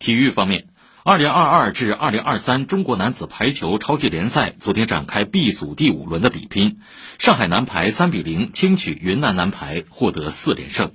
体育方面二零二二至二零二三中国男子排球超级联赛昨天展开 b 组第五轮的比拼上海男排三比零轻取云南男排获得四连胜。